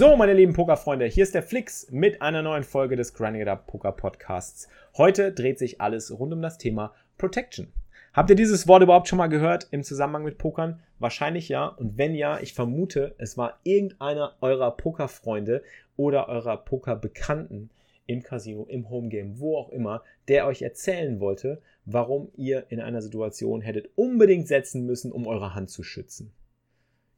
So, meine lieben Pokerfreunde, hier ist der Flix mit einer neuen Folge des Grinding Up Poker Podcasts. Heute dreht sich alles rund um das Thema Protection. Habt ihr dieses Wort überhaupt schon mal gehört im Zusammenhang mit Pokern? Wahrscheinlich ja. Und wenn ja, ich vermute, es war irgendeiner eurer Pokerfreunde oder eurer Pokerbekannten im Casino, im Homegame, wo auch immer, der euch erzählen wollte, warum ihr in einer Situation hättet unbedingt setzen müssen, um eure Hand zu schützen.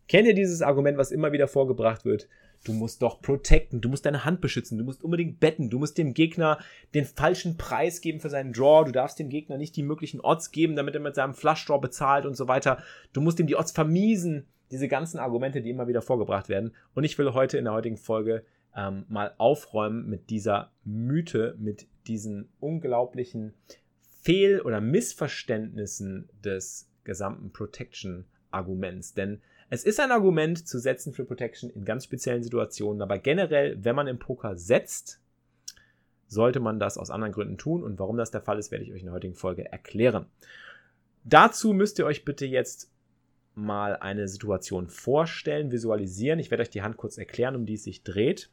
Kennt ihr dieses Argument, was immer wieder vorgebracht wird? Du musst doch protecten, du musst deine Hand beschützen, du musst unbedingt betten, du musst dem Gegner den falschen Preis geben für seinen Draw, du darfst dem Gegner nicht die möglichen Odds geben, damit er mit seinem Flush Draw bezahlt und so weiter. Du musst ihm die Odds vermiesen. Diese ganzen Argumente, die immer wieder vorgebracht werden. Und ich will heute in der heutigen Folge ähm, mal aufräumen mit dieser Mythe, mit diesen unglaublichen Fehl- oder Missverständnissen des gesamten Protection-Arguments. Denn es ist ein Argument zu setzen für Protection in ganz speziellen Situationen, aber generell, wenn man im Poker setzt, sollte man das aus anderen Gründen tun und warum das der Fall ist, werde ich euch in der heutigen Folge erklären. Dazu müsst ihr euch bitte jetzt mal eine Situation vorstellen, visualisieren. Ich werde euch die Hand kurz erklären, um die es sich dreht.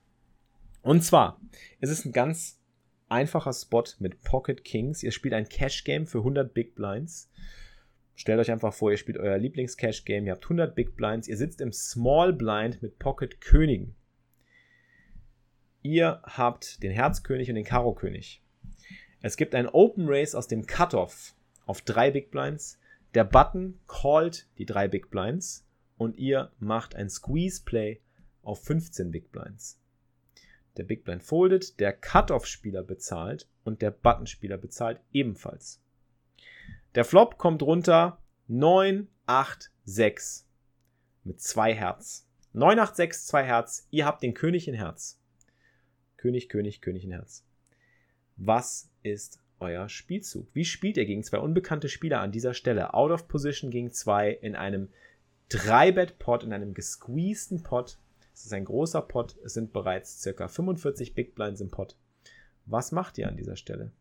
Und zwar, es ist ein ganz einfacher Spot mit Pocket Kings. Ihr spielt ein Cash Game für 100 Big Blinds. Stellt euch einfach vor, ihr spielt euer Lieblings-Cash-Game, ihr habt 100 Big Blinds, ihr sitzt im Small Blind mit Pocket Königen. Ihr habt den Herzkönig und den Karo König. Es gibt ein Open Race aus dem Cutoff auf drei Big Blinds. Der Button callt die drei Big Blinds und ihr macht ein Squeeze Play auf 15 Big Blinds. Der Big Blind foldet, der Cutoff-Spieler bezahlt und der Button-Spieler bezahlt ebenfalls. Der Flop kommt runter 9, 8, 6 mit 2 Herz. 9, 8, 6, 2 Herz. Ihr habt den König in Herz. König, König, König in Herz. Was ist euer Spielzug? Wie spielt ihr gegen zwei unbekannte Spieler an dieser Stelle? Out of Position gegen zwei in einem 3-Bet-Pot, in einem gesqueezten Pot. Es ist ein großer Pot. Es sind bereits circa 45 Big Blinds im Pot. Was macht ihr an dieser Stelle?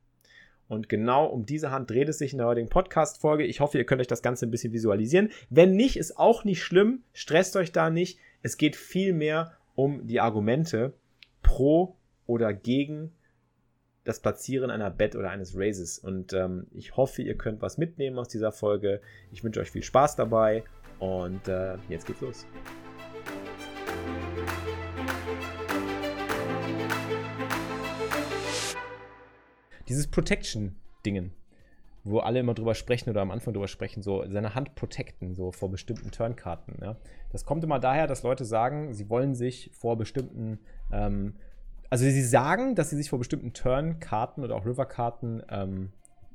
Und genau um diese Hand dreht es sich in der heutigen Podcast-Folge. Ich hoffe, ihr könnt euch das Ganze ein bisschen visualisieren. Wenn nicht, ist auch nicht schlimm. Stresst euch da nicht. Es geht vielmehr um die Argumente pro oder gegen das Platzieren einer Bet oder eines Raises. Und ähm, ich hoffe, ihr könnt was mitnehmen aus dieser Folge. Ich wünsche euch viel Spaß dabei und äh, jetzt geht's los. Dieses Protection-Dingen, wo alle immer drüber sprechen oder am Anfang drüber sprechen, so seine Hand protecten, so vor bestimmten Turnkarten. Ja. Das kommt immer daher, dass Leute sagen, sie wollen sich vor bestimmten, ähm, also sie sagen, dass sie sich vor bestimmten Turnkarten oder auch Riverkarten ähm,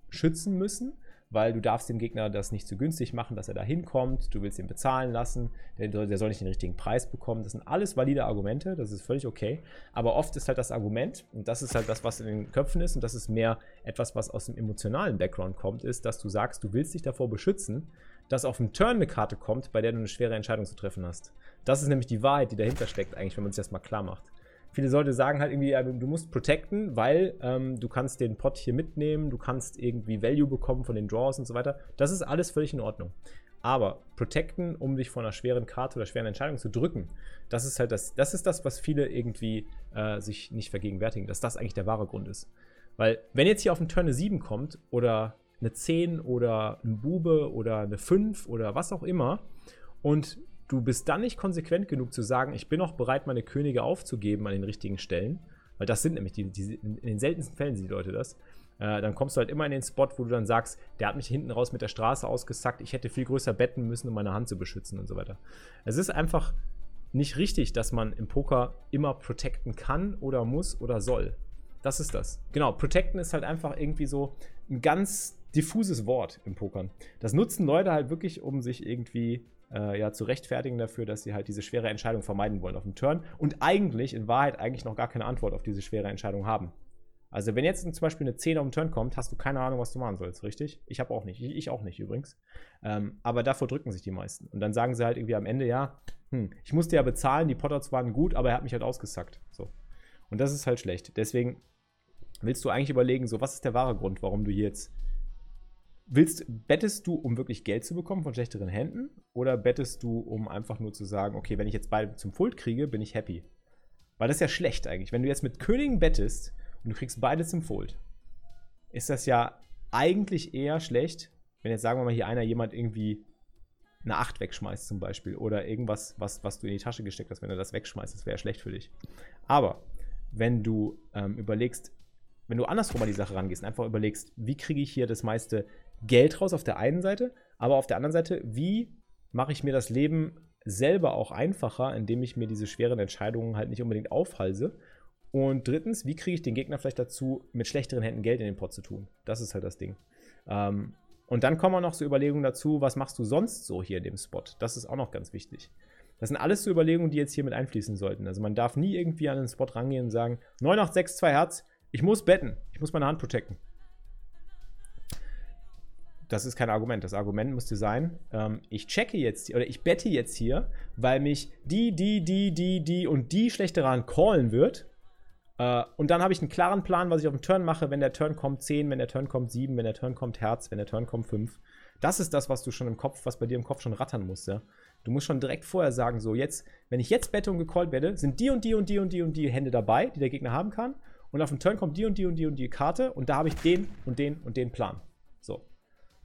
schützen müssen weil du darfst dem Gegner das nicht zu günstig machen, dass er da hinkommt, du willst ihn bezahlen lassen, der, der, soll nicht den richtigen Preis bekommen. Das sind alles valide Argumente, das ist völlig okay. Aber oft ist halt das Argument, und das ist halt das, was in den Köpfen ist, und das ist mehr etwas, was aus dem emotionalen Background kommt, ist, dass du sagst, du willst dich davor beschützen, dass auf dem Turn eine Karte kommt, bei der du eine schwere Entscheidung zu treffen hast. Das ist nämlich die Wahrheit, die dahinter steckt, eigentlich, wenn man sich das mal klar macht viele Leute sagen halt irgendwie, du musst protecten, weil ähm, du kannst den Pot hier mitnehmen, du kannst irgendwie Value bekommen von den Draws und so weiter. Das ist alles völlig in Ordnung. Aber protecten, um dich vor einer schweren Karte oder schweren Entscheidung zu drücken, das ist halt das, das ist das, was viele irgendwie äh, sich nicht vergegenwärtigen, dass das eigentlich der wahre Grund ist. Weil, wenn jetzt hier auf den Turn eine 7 kommt oder eine 10 oder ein Bube oder eine 5 oder was auch immer und du bist dann nicht konsequent genug zu sagen, ich bin auch bereit, meine Könige aufzugeben an den richtigen Stellen, weil das sind nämlich die, die in den seltensten Fällen sind die Leute das. Äh, dann kommst du halt immer in den Spot, wo du dann sagst, der hat mich hinten raus mit der Straße ausgesackt, ich hätte viel größer betten müssen, um meine Hand zu beschützen und so weiter. Es ist einfach nicht richtig, dass man im Poker immer protecten kann oder muss oder soll. Das ist das. Genau, protecten ist halt einfach irgendwie so ein ganz diffuses Wort im Pokern. Das nutzen Leute halt wirklich, um sich irgendwie äh, ja, zu rechtfertigen dafür, dass sie halt diese schwere Entscheidung vermeiden wollen auf dem Turn und eigentlich, in Wahrheit, eigentlich noch gar keine Antwort auf diese schwere Entscheidung haben. Also, wenn jetzt zum Beispiel eine 10 auf dem Turn kommt, hast du keine Ahnung, was du machen sollst, richtig? Ich habe auch nicht. Ich, ich, auch nicht übrigens. Ähm, aber davor drücken sich die meisten. Und dann sagen sie halt irgendwie am Ende, ja, hm, ich musste ja bezahlen, die Potters waren gut, aber er hat mich halt ausgesackt. So. Und das ist halt schlecht. Deswegen willst du eigentlich überlegen, so, was ist der wahre Grund, warum du hier jetzt. Willst, bettest du, um wirklich Geld zu bekommen von schlechteren Händen? Oder bettest du, um einfach nur zu sagen, okay, wenn ich jetzt beide zum Fold kriege, bin ich happy? Weil das ist ja schlecht eigentlich. Wenn du jetzt mit Königen bettest und du kriegst beide zum Fold, ist das ja eigentlich eher schlecht, wenn jetzt sagen wir mal hier einer jemand irgendwie eine 8 wegschmeißt zum Beispiel oder irgendwas, was, was du in die Tasche gesteckt hast, wenn er das wegschmeißt, das wäre schlecht für dich. Aber wenn du ähm, überlegst, wenn du andersrum an die Sache rangehst, einfach überlegst, wie kriege ich hier das meiste Geld raus auf der einen Seite, aber auf der anderen Seite, wie mache ich mir das Leben selber auch einfacher, indem ich mir diese schweren Entscheidungen halt nicht unbedingt aufhalse und drittens, wie kriege ich den Gegner vielleicht dazu, mit schlechteren Händen Geld in den Pot zu tun? Das ist halt das Ding. Ähm, und dann kommen auch noch so Überlegungen dazu, was machst du sonst so hier in dem Spot? Das ist auch noch ganz wichtig. Das sind alles so Überlegungen, die jetzt hier mit einfließen sollten. Also man darf nie irgendwie an den Spot rangehen und sagen, 9, 8, 6, 2 Herz, ich muss betten, ich muss meine Hand protecten. Das ist kein Argument. Das Argument müsste sein, ähm, ich checke jetzt oder ich bette jetzt hier, weil mich die, die, die, die, die und die schlechte Hand callen wird äh, und dann habe ich einen klaren Plan, was ich auf dem Turn mache, wenn der Turn kommt 10, wenn der Turn kommt 7, wenn der Turn kommt Herz, wenn der Turn kommt 5. Das ist das, was du schon im Kopf, was bei dir im Kopf schon rattern musst, ja. Du musst schon direkt vorher sagen, so jetzt, wenn ich jetzt bette und gecallt werde, sind die und die und die und die und die Hände dabei, die der Gegner haben kann. Und auf dem Turn kommt die und die und die und die Karte und da habe ich den und den und den Plan. So.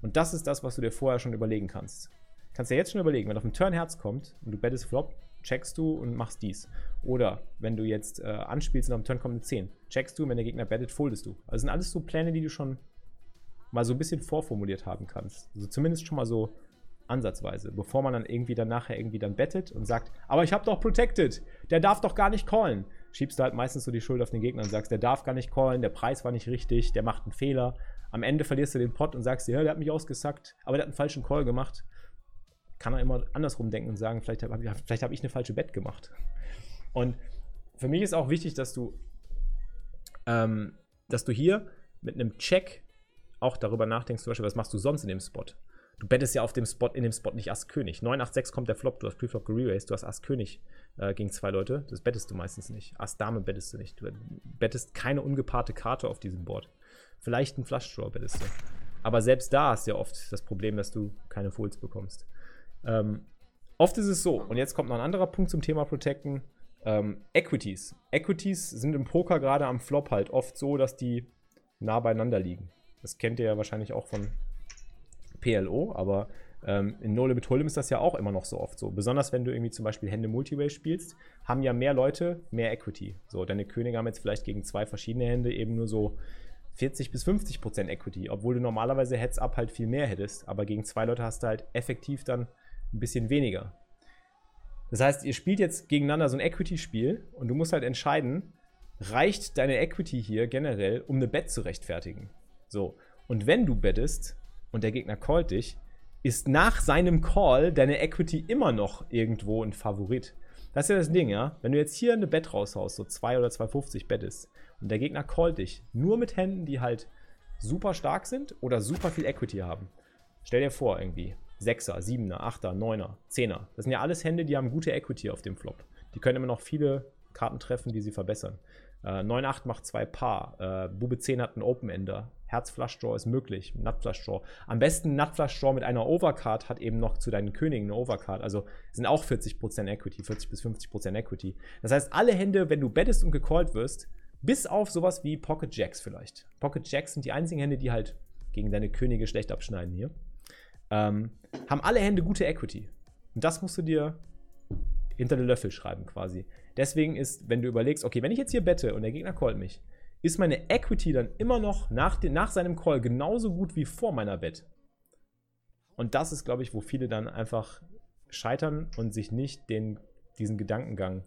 Und das ist das, was du dir vorher schon überlegen kannst. Kannst dir jetzt schon überlegen, wenn auf dem Turn Herz kommt und du bettest Flop, checkst du und machst dies. Oder wenn du jetzt äh, anspielst und am Turn kommt eine 10, checkst du, und wenn der Gegner bettet, foldest du. Also sind alles so Pläne, die du schon mal so ein bisschen vorformuliert haben kannst. Also zumindest schon mal so ansatzweise, bevor man dann irgendwie dann nachher irgendwie dann bettet und sagt, aber ich habe doch protected, der darf doch gar nicht callen. Schiebst du halt meistens so die Schuld auf den Gegner und sagst, der darf gar nicht callen, der Preis war nicht richtig, der macht einen Fehler. Am Ende verlierst du den Pot und sagst dir, der hat mich ausgesackt, aber der hat einen falschen Call gemacht kann er immer andersrum denken und sagen, vielleicht habe ich, vielleicht hab ich eine falsche Bett gemacht. Und für mich ist auch wichtig, dass du, ähm, dass du hier mit einem Check auch darüber nachdenkst, zum Beispiel, was machst du sonst in dem Spot? Du bettest ja auf dem Spot, in dem Spot nicht Ass König. 986 kommt der Flop, du hast Preflop gererased, du hast Ass König äh, gegen zwei Leute. Das bettest du meistens nicht. Ass Dame bettest du nicht. Du bettest keine ungepaarte Karte auf diesem Board. Vielleicht ein Flush Draw du. Aber selbst da hast du ja oft das Problem, dass du keine Folds bekommst. Ähm, oft ist es so, und jetzt kommt noch ein anderer Punkt zum Thema Protecten. Ähm, Equities. Equities sind im Poker gerade am Flop halt oft so, dass die nah beieinander liegen. Das kennt ihr ja wahrscheinlich auch von PLO, aber ähm, in No Limit Hold'em ist das ja auch immer noch so oft so. Besonders wenn du irgendwie zum Beispiel Hände Multiway spielst, haben ja mehr Leute mehr Equity. So, deine Könige haben jetzt vielleicht gegen zwei verschiedene Hände eben nur so 40 bis 50 Prozent Equity, obwohl du normalerweise Heads-Up halt viel mehr hättest, aber gegen zwei Leute hast du halt effektiv dann ein bisschen weniger. Das heißt, ihr spielt jetzt gegeneinander so ein Equity-Spiel und du musst halt entscheiden, reicht deine Equity hier generell, um eine Bet zu rechtfertigen? So. Und wenn du bettest und der Gegner callt dich, ist nach seinem Call deine Equity immer noch irgendwo ein Favorit. Das ist ja das Ding, ja. Wenn du jetzt hier eine Bet raushaust, so 2 oder 2,50 bettest, und der Gegner callt dich nur mit Händen, die halt super stark sind oder super viel Equity haben. Stell dir vor, irgendwie. 6er, 7er, 8er, 9er, 10er. Das sind ja alles Hände, die haben gute Equity auf dem Flop. Die können immer noch viele Karten treffen, die sie verbessern. Äh, 9-8 macht zwei Paar. Äh, Bube 10 hat einen Open-Ender. Herz Flush Draw ist möglich. Nut Flush Draw. Am besten Nut Flush Draw mit einer Overcard hat eben noch zu deinen Königen eine Overcard. Also sind auch 40% Equity, 40 bis 50% Equity. Das heißt, alle Hände, wenn du bettest und gecallt wirst, bis auf sowas wie Pocket Jacks vielleicht. Pocket Jacks sind die einzigen Hände, die halt gegen deine Könige schlecht abschneiden hier. Ähm, haben alle Hände gute Equity. Und das musst du dir hinter den Löffel schreiben quasi. Deswegen ist, wenn du überlegst, okay, wenn ich jetzt hier bette und der Gegner callt mich, ist meine Equity dann immer noch nach, den, nach seinem Call genauso gut wie vor meiner Bet. Und das ist, glaube ich, wo viele dann einfach scheitern und sich nicht den, diesen Gedankengang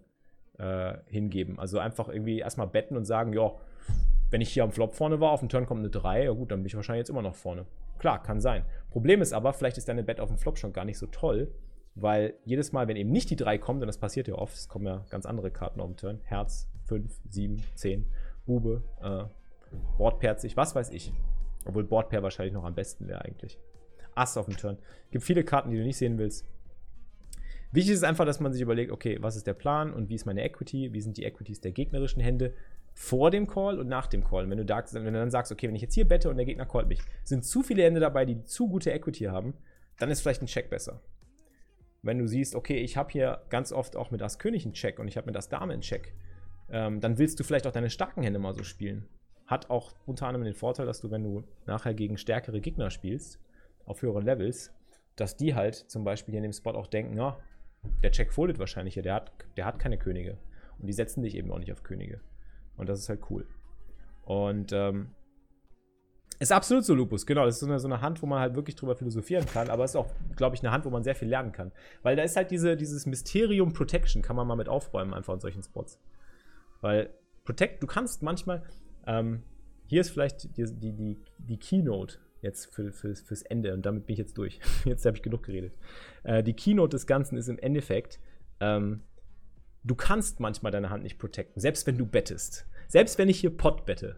äh, hingeben. Also einfach irgendwie erstmal betten und sagen, ja, wenn ich hier am Flop vorne war, auf dem Turn kommt eine 3, ja gut, dann bin ich wahrscheinlich jetzt immer noch vorne. Klar, kann sein. Problem ist aber, vielleicht ist deine Bet auf dem Flop schon gar nicht so toll, weil jedes Mal, wenn eben nicht die 3 kommt, und das passiert ja oft, es kommen ja ganz andere Karten auf den Turn, Herz, 5, 7, 10, Bube, äh, Bordperzig, was weiß ich. Obwohl Bordpair wahrscheinlich noch am besten wäre eigentlich. Ass auf dem Turn. Gibt viele Karten, die du nicht sehen willst. Wichtig ist einfach, dass man sich überlegt, okay, was ist der Plan und wie ist meine Equity, wie sind die Equities der gegnerischen Hände vor dem Call und nach dem Call. wenn du, da, wenn du dann sagst, okay, wenn ich jetzt hier bette und der Gegner callt mich, sind zu viele Hände dabei, die zu gute Equity haben, dann ist vielleicht ein Check besser. Wenn du siehst, okay, ich habe hier ganz oft auch mit Ass König einen Check und ich habe mit Ass Dame einen Check, ähm, dann willst du vielleicht auch deine starken Hände mal so spielen. Hat auch unter anderem den Vorteil, dass du, wenn du nachher gegen stärkere Gegner spielst, auf höheren Levels, dass die halt zum Beispiel hier in dem Spot auch denken, ja, der Check foldet wahrscheinlich hier, der hat, der hat keine Könige. Und die setzen dich eben auch nicht auf Könige. Und das ist halt cool. Und ähm, ist absolut so Lupus, genau. Das ist so eine, so eine, Hand, wo man halt wirklich drüber philosophieren kann, aber ist auch, glaube ich, eine Hand, wo man sehr viel lernen kann. Weil da ist halt diese, dieses Mysterium Protection, kann man mal mit aufräumen, einfach in solchen Spots. Weil Protect, du kannst manchmal, ähm, hier ist vielleicht die, die, die, die Keynote jetzt für, für, fürs Ende und damit bin ich jetzt durch. Jetzt habe ich genug geredet. Äh, die Keynote des Ganzen ist im Endeffekt, ähm, du kannst manchmal deine Hand nicht protecten, selbst wenn du bettest. Selbst wenn ich hier Pot bette,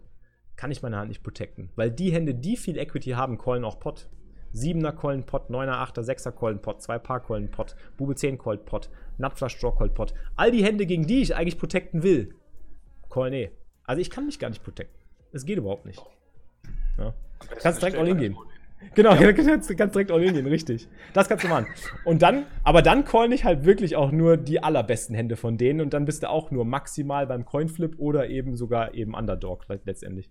kann ich meine Hand nicht protecten, weil die Hände, die viel Equity haben, callen auch Pot. 7er Kollen Pot, 9er, 8er, 6er Kollen Pot, 2 Paar Kollen Pot, Bube 10 Colt Pot, Napfler Straw Colt Pot. All die Hände, gegen die ich eigentlich protecten will, eh. Also ich kann mich gar nicht protecten. Es geht überhaupt nicht. Ja. Kannst direkt all in gehen. Genau, ja. kannst, kannst direkt all in gehen, richtig. Das kannst du machen. Und dann, aber dann callen ich halt wirklich auch nur die allerbesten Hände von denen und dann bist du auch nur maximal beim Coinflip oder eben sogar eben Underdog letztendlich.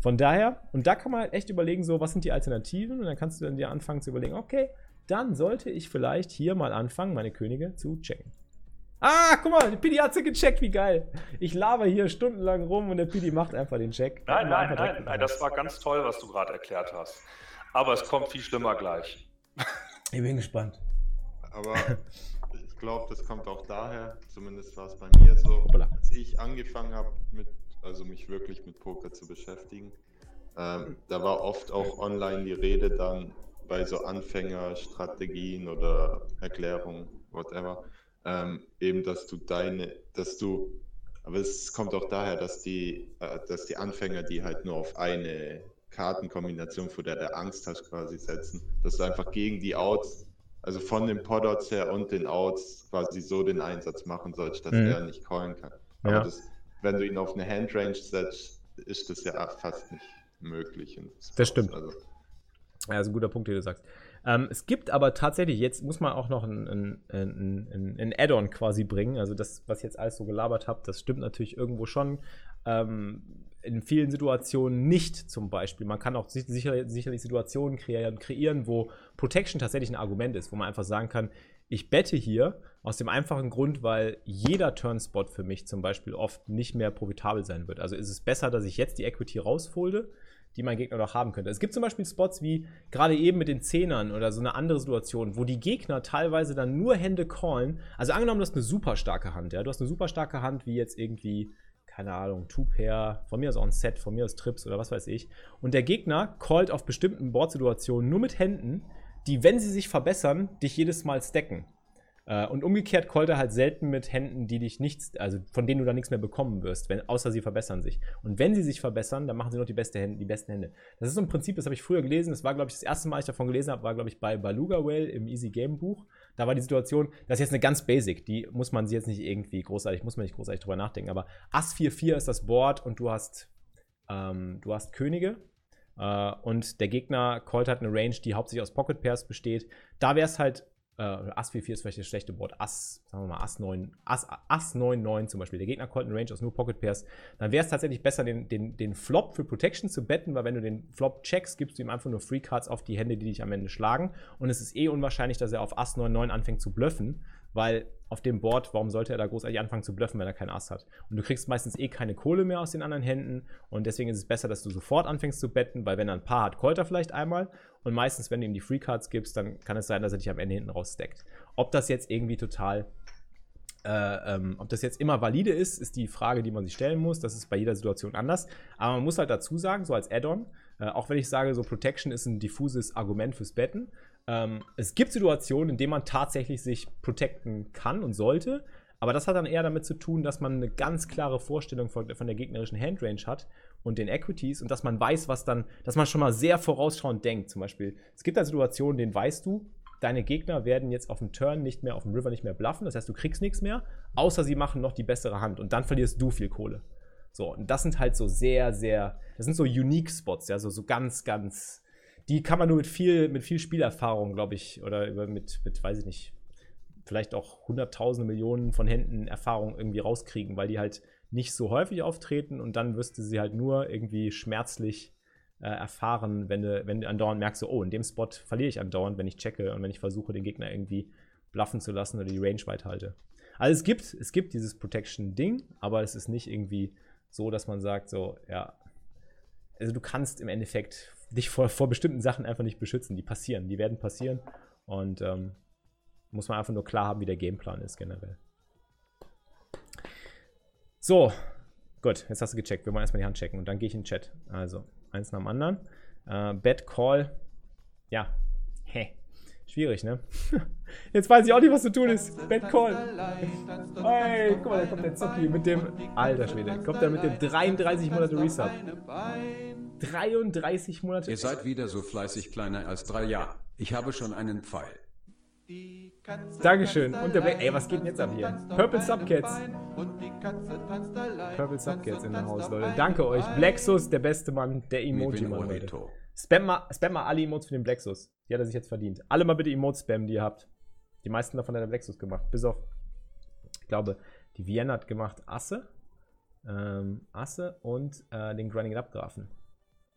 Von daher, und da kann man halt echt überlegen, so, was sind die Alternativen? Und dann kannst du dann dir anfangen zu überlegen, okay, dann sollte ich vielleicht hier mal anfangen, meine Könige zu checken. Ah, guck mal, der Pidi hat sie gecheckt, wie geil. Ich laber hier stundenlang rum und der Pidi macht einfach den Check. Nein, nein, nein, nein, das war ganz toll, was du gerade erklärt hast. Aber es kommt viel schlimmer gleich. Ich bin gespannt. Aber ich glaube, das kommt auch daher, zumindest war es bei mir so, Hoppala. als ich angefangen habe, mit, also mich wirklich mit Poker zu beschäftigen, ähm, da war oft auch online die Rede dann bei so Anfängerstrategien oder Erklärungen, whatever, ähm, eben, dass du deine, dass du, aber es kommt auch daher, dass die, äh, dass die Anfänger, die halt nur auf eine Kartenkombination, vor der du Angst hast, quasi setzen, dass du einfach gegen die Outs, also von den Podouts her und den Outs quasi so den Einsatz machen sollst, dass mhm. er nicht callen kann. Aber ja. das, wenn du ihn auf eine Handrange setzt, ist das ja fast nicht möglich. Das stimmt. Also, ja, das ist ein guter Punkt, den du sagst. Ähm, es gibt aber tatsächlich, jetzt muss man auch noch ein, ein, ein, ein Add-on quasi bringen. Also das, was ich jetzt alles so gelabert habe, das stimmt natürlich irgendwo schon. Ähm, in vielen Situationen nicht zum Beispiel. Man kann auch sicher, sicherlich Situationen kreieren, kreieren, wo Protection tatsächlich ein Argument ist, wo man einfach sagen kann, ich bette hier aus dem einfachen Grund, weil jeder Turnspot für mich zum Beispiel oft nicht mehr profitabel sein wird. Also ist es besser, dass ich jetzt die Equity rausfolde, die mein Gegner noch haben könnte. Es gibt zum Beispiel Spots wie gerade eben mit den Zehnern oder so eine andere Situation, wo die Gegner teilweise dann nur Hände callen. Also angenommen, du hast eine super starke Hand, ja. Du hast eine super starke Hand, wie jetzt irgendwie keine Ahnung, Two-Pair, von mir aus auch ein Set, von mir aus Trips oder was weiß ich. Und der Gegner callt auf bestimmten Boardsituationen nur mit Händen, die, wenn sie sich verbessern, dich jedes Mal stacken. Äh, und umgekehrt callt er halt selten mit Händen, die dich nichts, also von denen du dann nichts mehr bekommen wirst, wenn, außer sie verbessern sich. Und wenn sie sich verbessern, dann machen sie noch die, beste Hände, die besten Hände. Das ist so ein Prinzip, das habe ich früher gelesen. Das war, glaube ich, das erste Mal, ich davon gelesen habe, war, glaube ich, bei Baluga Whale im Easy Game Buch. Da war die Situation, das ist jetzt eine ganz basic, die muss man sich jetzt nicht irgendwie großartig, muss man nicht großartig drüber nachdenken, aber Ass 4-4 ist das Board und du hast, ähm, du hast Könige. Uh, und der Gegner callt hat eine Range, die hauptsächlich aus Pocket Pairs besteht. Da wäre es halt äh, Ass 4-4 ist vielleicht das schlechte Board, Ass, sagen wir mal, Ass 9, Ass, Ass 9, 9 zum Beispiel. Der Gegner callt eine Range aus nur Pocket Pairs. Dann wäre es tatsächlich besser, den, den, den Flop für Protection zu betten, weil wenn du den Flop checkst, gibst du ihm einfach nur Free Cards auf die Hände, die dich am Ende schlagen. Und es ist eh unwahrscheinlich, dass er auf Ass 9, 9 anfängt zu bluffen, weil auf dem Board, warum sollte er da großartig anfangen zu bluffen, wenn er keinen Ass hat? Und du kriegst meistens eh keine Kohle mehr aus den anderen Händen und deswegen ist es besser, dass du sofort anfängst zu betten, weil wenn er ein Paar hat, callt er vielleicht einmal und meistens, wenn du ihm die Free Cards gibst, dann kann es sein, dass er dich am Ende hinten raus stackt. Ob das jetzt irgendwie total äh, ähm, ob das jetzt immer valide ist, ist die Frage, die man sich stellen muss. Das ist bei jeder Situation anders. Aber man muss halt dazu sagen, so als Add-on, äh, auch wenn ich sage, so Protection ist ein diffuses Argument fürs Betten, Ähm, es gibt Situationen, in denen man tatsächlich sich protecten kann und sollte. Aber das hat dann eher damit zu tun, dass man eine ganz klare Vorstellung von, von der gegnerischen Handrange hat und den Equities und dass man weiß, was dann, dass man schon mal sehr vorausschauend denkt. Zum Beispiel, es gibt da Situationen, denen weißt du, deine Gegner werden jetzt auf dem Turn nicht mehr, auf dem River nicht mehr bluffen. Das heißt, du kriegst nichts mehr, außer sie machen noch die bessere Hand und dann verlierst du viel Kohle. So, und das sind halt so sehr, sehr, das sind so Unique Spots, ja, so, so ganz, ganz, die kann man nur mit viel, mit viel Spielerfahrung, glaube ich, oder mit, mit, weiß ich nicht, vielleicht auch hunderttausende Millionen von Händen Erfahrung irgendwie rauskriegen, weil die halt nicht so häufig auftreten und dann wirst du sie halt nur irgendwie schmerzlich äh, erfahren, wenn du, wenn du andauernd merkst, so, oh, in dem Spot verliere ich andauernd, wenn ich checke und wenn ich versuche, den Gegner irgendwie bluffen zu lassen oder die Range weit halte. Also es gibt, es gibt dieses Protection-Ding, aber es ist nicht irgendwie so, dass man sagt, so, ja, also du kannst im Endeffekt dich vor, vor bestimmten Sachen einfach nicht beschützen. Die passieren, die werden passieren und ähm, muss man einfach nur klar haben, wie der Gameplan ist generell. So, gut, jetzt hast du gecheckt. Wir wollen erstmal die Hand checken und dann gehe ich in den Chat. Also, eins nach dem anderen. Äh, Bad Call. Ja, hä. Schwierig, ne? Jetzt weiß ich auch nicht, was zu tun ist. Bad Call. Hey, guck mal, da kommt der Zocki mit dem. Alter Schwede. Kommt er mit dem 33 Monate Resub. 33 Monate. Ihr seid wieder so fleißig kleiner als drei Jahre. Ich habe schon einen Pfeil. Dankeschön. Und der Black. Ey, was geht denn jetzt ab hier? Purple Subcats. Purple Subcats in der Haus, Leute. Danke euch. Blacksus, der beste Mann, der Emoji-Mann, Leute. Spam mal, spam mal alle Emotes für den Blacksus. Die hat er sich jetzt verdient. Alle mal bitte Emotes spammen, die ihr habt. Die meisten davon hat der Blacksus gemacht. Bis auf, ich glaube, die Vienna hat gemacht Asse. Ähm, Asse und äh, den Grinding It Up Grafen.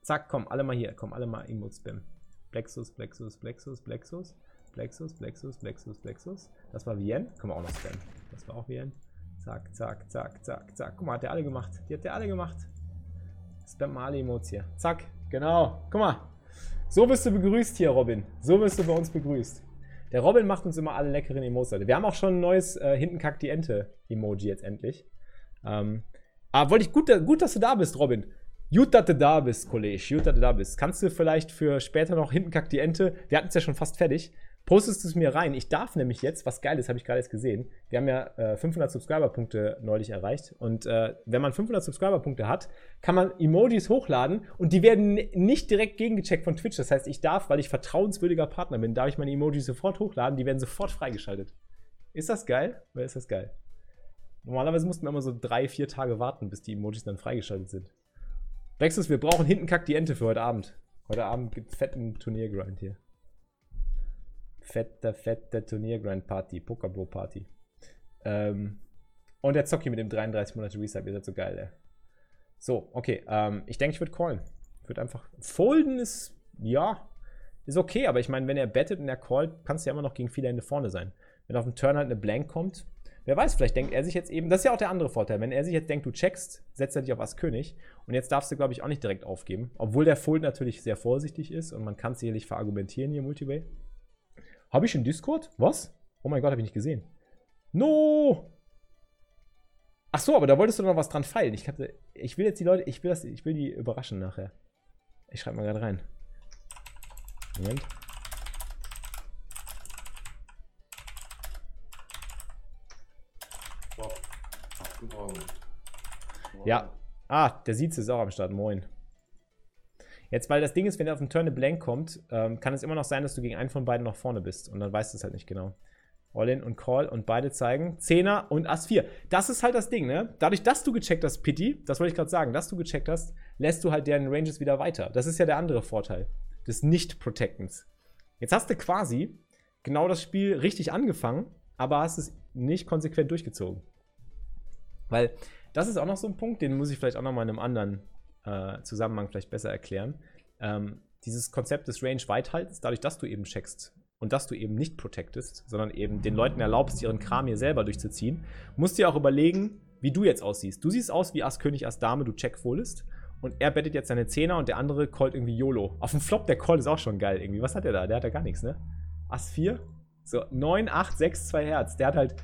Zack, komm, alle mal hier. Komm, alle mal Emotes spammen. Blacksus, Blacksus, Blacksus, Blacksus. Plexus, Plexus, Plexus, Plexus. Das war Vien. Können wir auch noch spammen. Das war auch Vien. Zack, zack, zack, zack, zack. Guck mal, hat der alle gemacht. Die hat der alle gemacht. Spam mal alle Emotes hier. Zack, genau. Guck mal. So bist du begrüßt hier, Robin. So bist du bei uns begrüßt. Der Robin macht uns immer alle leckeren Emotes. Wir haben auch schon ein neues äh, Hinten kackt die Ente Emoji jetzt endlich. Ähm, aber wollte ich gut, gut, dass du da bist, Robin. Gut, dass du da bist, Kollege. Gut, dass du da bist. Kannst du vielleicht für später noch hinten kackt die Ente? Wir hatten es ja schon fast fertig postest es mir rein. Ich darf nämlich jetzt, was geil ist, habe ich gerade jetzt gesehen. Wir haben ja äh, 500 Subscriber-Punkte neulich erreicht. Und äh, wenn man 500 Subscriber-Punkte hat, kann man Emojis hochladen und die werden nicht direkt gegengecheckt von Twitch. Das heißt, ich darf, weil ich vertrauenswürdiger Partner bin, darf ich meine Emojis sofort hochladen. Die werden sofort freigeschaltet. Ist das geil? Oder ist das geil? Normalerweise mussten wir immer so drei, vier Tage warten, bis die Emojis dann freigeschaltet sind. Wechsels, wir brauchen hinten kack die Ente für heute Abend. Heute Abend gibt es fetten Turniergrind hier fette, fette Party, Pokerbro Party. Ähm, und der Zocki mit dem 33 Monate Reset, ihr seid so geil, ey. So, okay, ähm, ich denke, ich würde callen. Ich würde einfach. Folden ist, ja, ist okay, aber ich meine, wenn er bettet und er callt, kannst du ja immer noch gegen viele Hände vorne sein. Wenn auf dem Turn halt eine Blank kommt, wer weiß, vielleicht denkt er sich jetzt eben, das ist ja auch der andere Vorteil, wenn er sich jetzt denkt, du checkst, setzt er dich auf Ass König und jetzt darfst du, glaube ich, auch nicht direkt aufgeben, obwohl der Fold natürlich sehr vorsichtig ist und man kann es sicherlich verargumentieren hier Multiway. Habe ich einen Discord? Was? Oh mein Gott, habe ich nicht gesehen. No! Ach so, aber da wolltest du noch was dran feilen. Ich, hatte, ich will jetzt die Leute, ich will, das, ich will die überraschen nachher. Ich schreibe mal gerade rein. Moment. Ja. Ah, der Sietz ist auch am Start. Moin. Jetzt, weil das Ding ist, wenn er auf den Turn eine Blank kommt, ähm, kann es immer noch sein, dass du gegen einen von beiden noch vorne bist. Und dann weißt du es halt nicht genau. All-in und Call und beide zeigen. Zehner und Ass 4. Das ist halt das Ding, ne? Dadurch, dass du gecheckt hast, Pity, das wollte ich gerade sagen, dass du gecheckt hast, lässt du halt deren Ranges wieder weiter. Das ist ja der andere Vorteil des Nicht-Protectens. Jetzt hast du quasi genau das Spiel richtig angefangen, aber hast es nicht konsequent durchgezogen. Weil das ist auch noch so ein Punkt, den muss ich vielleicht auch noch mal in einem anderen äh, Zusammenhang vielleicht besser erklären. Ähm, dieses Konzept des Range-Weithaltens, dadurch, dass du eben checkst und dass du eben nicht protectest, sondern eben den Leuten erlaubst, ihren Kram hier selber durchzuziehen, musst du dir auch überlegen, wie du jetzt aussiehst. Du siehst aus wie Ass König, Ass Dame, du check foldest und er bettet jetzt seine Zehner und der andere callt irgendwie YOLO. Auf dem Flop, der Call ist auch schon geil irgendwie. Was hat der da? Der hat ja gar nichts, ne? Ass 4? So, 9, 8, 6, 2 Herz. Der hat halt.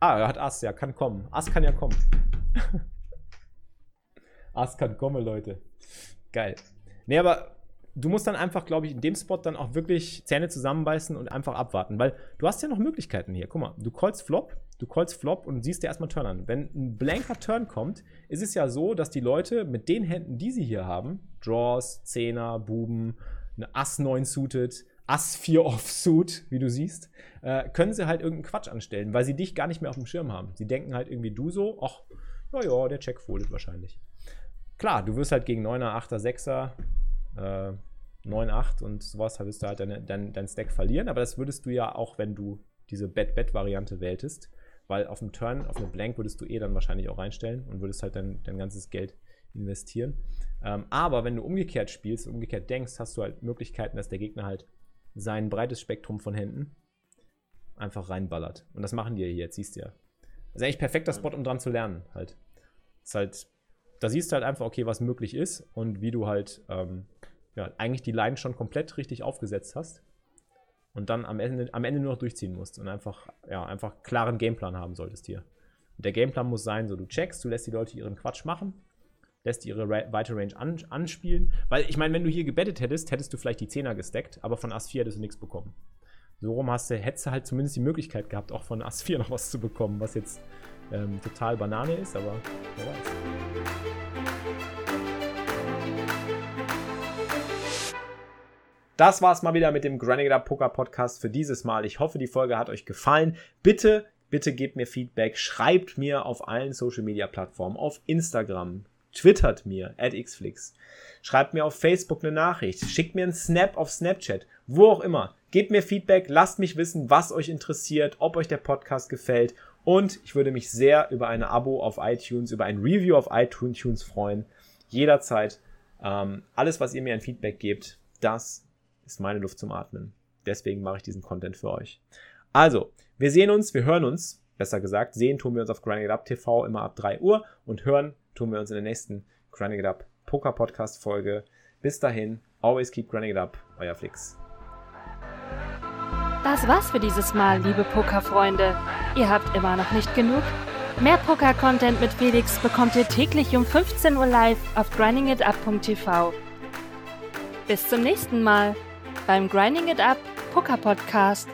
Ah, er hat Ass, ja, kann kommen. Ass kann ja kommen. Ass kann kommen, Leute. Geil. Nee, aber du musst dann einfach, glaube ich, in dem Spot dann auch wirklich Zähne zusammenbeißen und einfach abwarten, weil du hast ja noch Möglichkeiten hier. Guck mal, du callst Flop, du callst Flop und siehst dir erstmal Turn an. Wenn ein blanker Turn kommt, ist es ja so, dass die Leute mit den Händen, die sie hier haben, Draws, Zehner, Buben, eine Ass 9 suited, Ass 4 Offsuit, wie du siehst, äh, können sie halt irgendeinen Quatsch anstellen, weil sie dich gar nicht mehr auf dem Schirm haben. Sie denken halt irgendwie du so, ach, naja, der Check foldet wahrscheinlich. Klar, du wirst halt gegen 9er, 8er, 6er, äh, 9, 8 und sowas, da wirst du halt deine, dein, dein Stack verlieren, aber das würdest du ja auch, wenn du diese Bet-Bet-Variante wähltest, weil auf dem Turn, auf eine Blank würdest du eh dann wahrscheinlich auch reinstellen und würdest halt dein, dein ganzes Geld investieren. Ähm, aber wenn du umgekehrt spielst, umgekehrt denkst, hast du halt Möglichkeiten, dass der Gegner halt sein breites Spektrum von Händen einfach reinballert. Und das machen die ja hier, jetzt siehst du ja. Das ist eigentlich perfekter Spot, um dran zu lernen halt. Ist halt, da siehst du halt einfach, okay, was möglich ist und wie du halt ähm, ja, eigentlich die Line schon komplett richtig aufgesetzt hast und dann am Ende, am Ende nur noch durchziehen musst und einfach, ja, einfach klaren Gameplan haben solltest hier. Und der Gameplan muss sein, so du checkst, du lässt die Leute ihren Quatsch machen, lässt ihre weite Range an, anspielen. Weil ich meine, wenn du hier gebettet hättest, hättest du vielleicht die 10er gesteckt, aber von Ass 4 hättest du nichts bekommen. So rum hast du, hättest du halt zumindest die Möglichkeit gehabt, auch von Ass 4 noch was zu bekommen, was jetzt ähm, total Banane ist, aber wer weiß. Das war's mal wieder mit dem Grinding Poker Podcast für dieses Mal. Ich hoffe, die Folge hat euch gefallen. Bitte, bitte gebt mir Feedback. Schreibt mir auf allen Social Media Plattformen, auf Instagram, twittert mir, at xflix. Schreibt mir auf Facebook eine Nachricht. Schickt mir einen Snap auf Snapchat. Wo auch immer. Gebt mir Feedback. Lasst mich wissen, was euch interessiert, ob euch der Podcast gefällt. Und ich würde mich sehr über ein Abo auf iTunes, über ein Review auf iTunes freuen. Jederzeit. Ähm, alles, was ihr mir ein Feedback gebt, das ist meine Luft zum Atmen. Deswegen mache ich diesen Content für euch. Also, wir sehen uns, wir hören uns, besser gesagt, sehen tun wir uns auf Grinding It Up TV immer ab 3 Uhr und hören tun wir uns in der nächsten Grinding It Up Poker Podcast Folge. Bis dahin, always keep grinding it up, euer Flix. Das war's für dieses Mal, liebe Pokerfreunde. Ihr habt immer noch nicht genug? Mehr Poker-Content mit Felix bekommt ihr täglich um 15 Uhr live auf grindingitup.tv. Bis zum nächsten Mal beim Grinding It Up Poker Podcast.